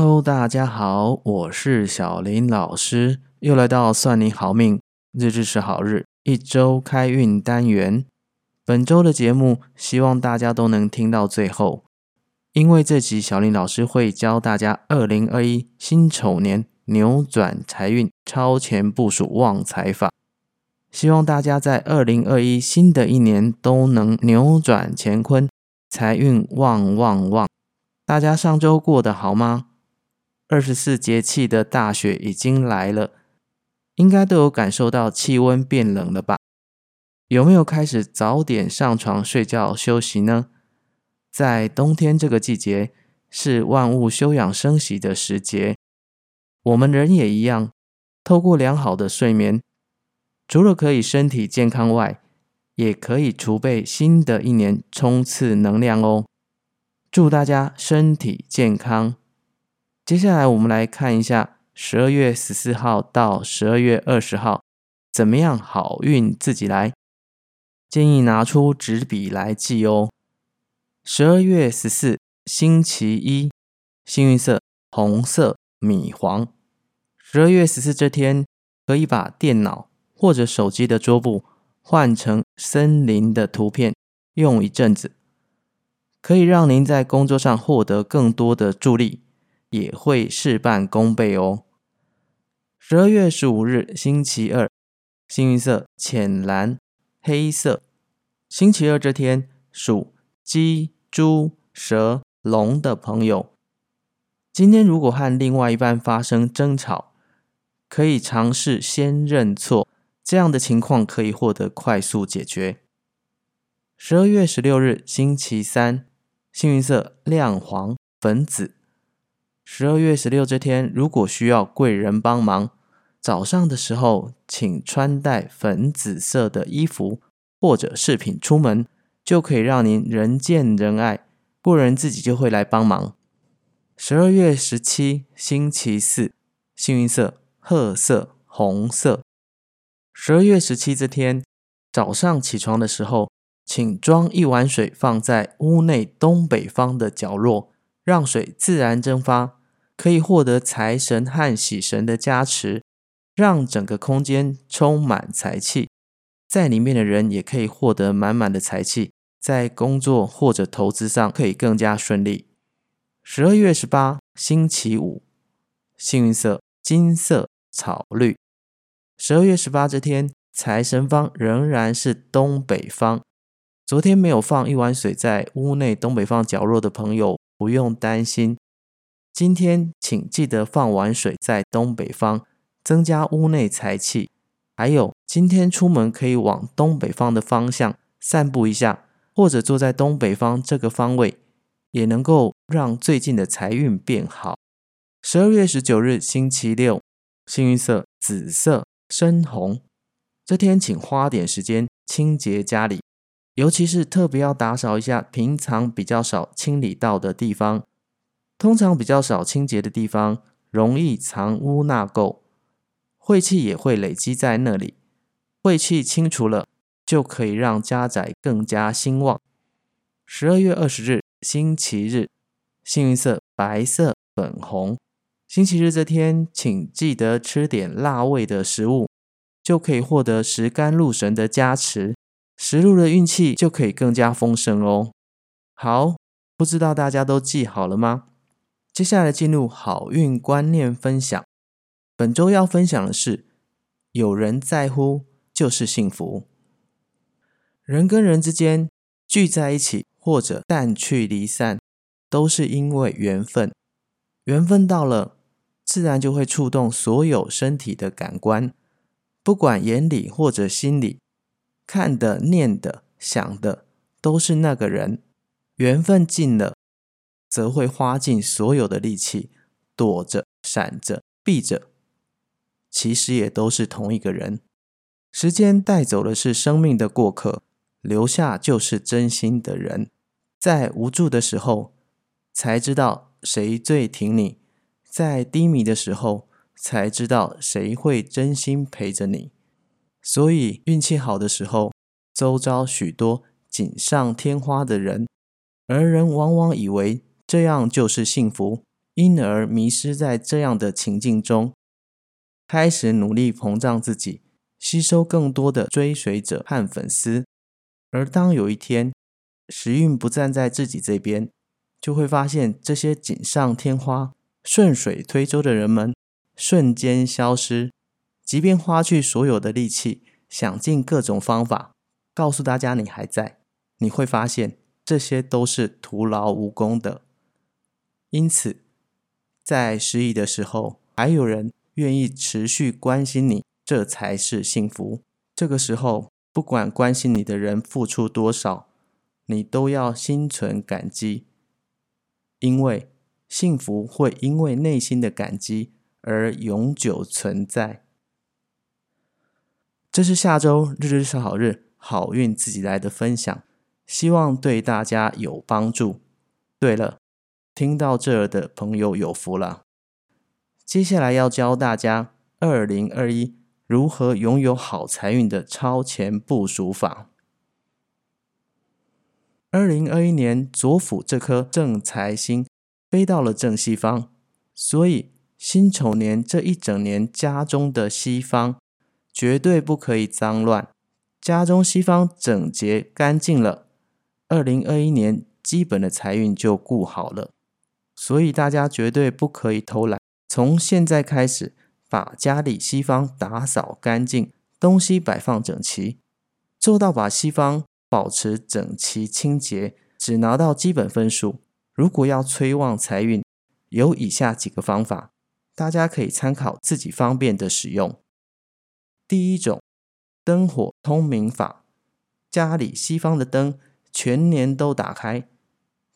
Hello，大家好，我是小林老师，又来到算你好命，日日是好日，一周开运单元。本周的节目，希望大家都能听到最后，因为这集小林老师会教大家二零二一辛丑年扭转财运、超前部署旺财法。希望大家在二零二一新的一年都能扭转乾坤，财运旺旺旺。大家上周过得好吗？二十四节气的大雪已经来了，应该都有感受到气温变冷了吧？有没有开始早点上床睡觉休息呢？在冬天这个季节，是万物休养生息的时节，我们人也一样，透过良好的睡眠，除了可以身体健康外，也可以储备新的一年冲刺能量哦。祝大家身体健康。接下来我们来看一下十二月十四号到十二月二十号怎么样好运自己来，建议拿出纸笔来记哦。十二月十四星期一，幸运色红色、米黄。十二月十四这天，可以把电脑或者手机的桌布换成森林的图片，用一阵子，可以让您在工作上获得更多的助力。也会事半功倍哦。十二月十五日，星期二，幸运色浅蓝、黑色。星期二这天，属鸡、猪、蛇、龙的朋友，今天如果和另外一半发生争吵，可以尝试先认错，这样的情况可以获得快速解决。十二月十六日，星期三，幸运色亮黄、粉紫。十二月十六这天，如果需要贵人帮忙，早上的时候请穿戴粉紫色的衣服或者饰品出门，就可以让您人见人爱，贵人自己就会来帮忙。十二月十七星期四，幸运色褐色、红色。十二月十七这天早上起床的时候，请装一碗水放在屋内东北方的角落，让水自然蒸发。可以获得财神和喜神的加持，让整个空间充满财气，在里面的人也可以获得满满的财气，在工作或者投资上可以更加顺利。十二月十八，星期五，幸运色金色、草绿。十二月十八这天，财神方仍然是东北方。昨天没有放一碗水在屋内东北方角落的朋友，不用担心。今天请记得放碗水在东北方，增加屋内财气。还有，今天出门可以往东北方的方向散步一下，或者坐在东北方这个方位，也能够让最近的财运变好。十二月十九日，星期六，幸运色紫色、深红。这天请花点时间清洁家里，尤其是特别要打扫一下平常比较少清理到的地方。通常比较少清洁的地方，容易藏污纳垢，晦气也会累积在那里。晦气清除了，就可以让家宅更加兴旺。十二月二十日，星期日，幸运色白色、粉红。星期日这天，请记得吃点辣味的食物，就可以获得食甘禄神的加持，食禄的运气就可以更加丰盛哦。好，不知道大家都记好了吗？接下来进入好运观念分享。本周要分享的是：有人在乎就是幸福。人跟人之间聚在一起，或者淡去离散，都是因为缘分。缘分到了，自然就会触动所有身体的感官，不管眼里或者心里看的、念的、想的，都是那个人。缘分尽了。则会花尽所有的力气，躲着、闪着、避着，其实也都是同一个人。时间带走的是生命的过客，留下就是真心的人。在无助的时候，才知道谁最挺你；在低迷的时候，才知道谁会真心陪着你。所以，运气好的时候，周遭许多锦上添花的人，而人往往以为。这样就是幸福，因而迷失在这样的情境中，开始努力膨胀自己，吸收更多的追随者和粉丝。而当有一天时运不站在自己这边，就会发现这些锦上添花、顺水推舟的人们瞬间消失。即便花去所有的力气，想尽各种方法告诉大家你还在，你会发现这些都是徒劳无功的。因此，在失意的时候，还有人愿意持续关心你，这才是幸福。这个时候，不管关心你的人付出多少，你都要心存感激，因为幸福会因为内心的感激而永久存在。这是下周日日是好日，好运自己来的分享，希望对大家有帮助。对了，听到这儿的朋友有福了。接下来要教大家二零二一如何拥有好财运的超前部署法。二零二一年左辅这颗正财星飞到了正西方，所以辛丑年这一整年家中的西方。绝对不可以脏乱，家中西方整洁干净了，二零二一年基本的财运就顾好了。所以大家绝对不可以偷懒，从现在开始把家里西方打扫干净，东西摆放整齐，做到把西方保持整齐清洁，只拿到基本分数。如果要催旺财运，有以下几个方法，大家可以参考自己方便的使用。第一种灯火通明法，家里西方的灯全年都打开，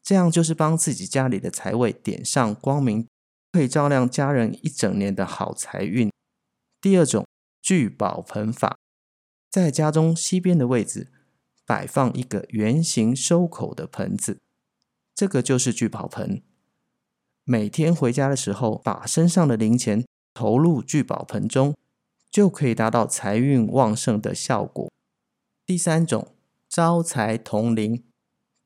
这样就是帮自己家里的财位点上光明，可以照亮家人一整年的好财运。第二种聚宝盆法，在家中西边的位置摆放一个圆形收口的盆子，这个就是聚宝盆。每天回家的时候，把身上的零钱投入聚宝盆中。就可以达到财运旺盛的效果。第三种招财铜铃，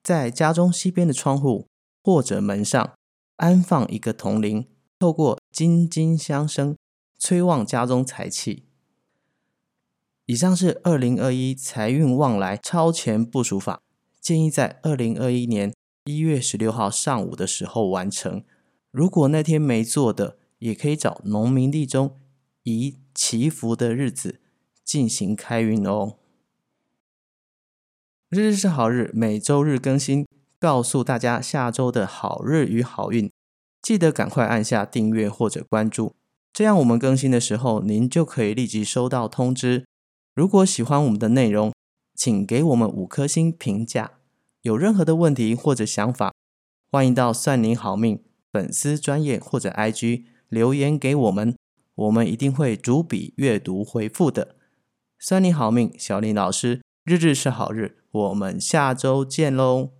在家中西边的窗户或者门上安放一个铜铃，透过金金相生，催旺家中财气。以上是二零二一财运旺来超前部署法，建议在二零二一年一月十六号上午的时候完成。如果那天没做的，也可以找农民地中以。祈福的日子进行开运哦。日日是好日，每周日更新，告诉大家下周的好日与好运。记得赶快按下订阅或者关注，这样我们更新的时候，您就可以立即收到通知。如果喜欢我们的内容，请给我们五颗星评价。有任何的问题或者想法，欢迎到算您好命粉丝专业或者 IG 留言给我们。我们一定会逐笔阅读回复的。算你好命，小林老师，日日是好日，我们下周见喽。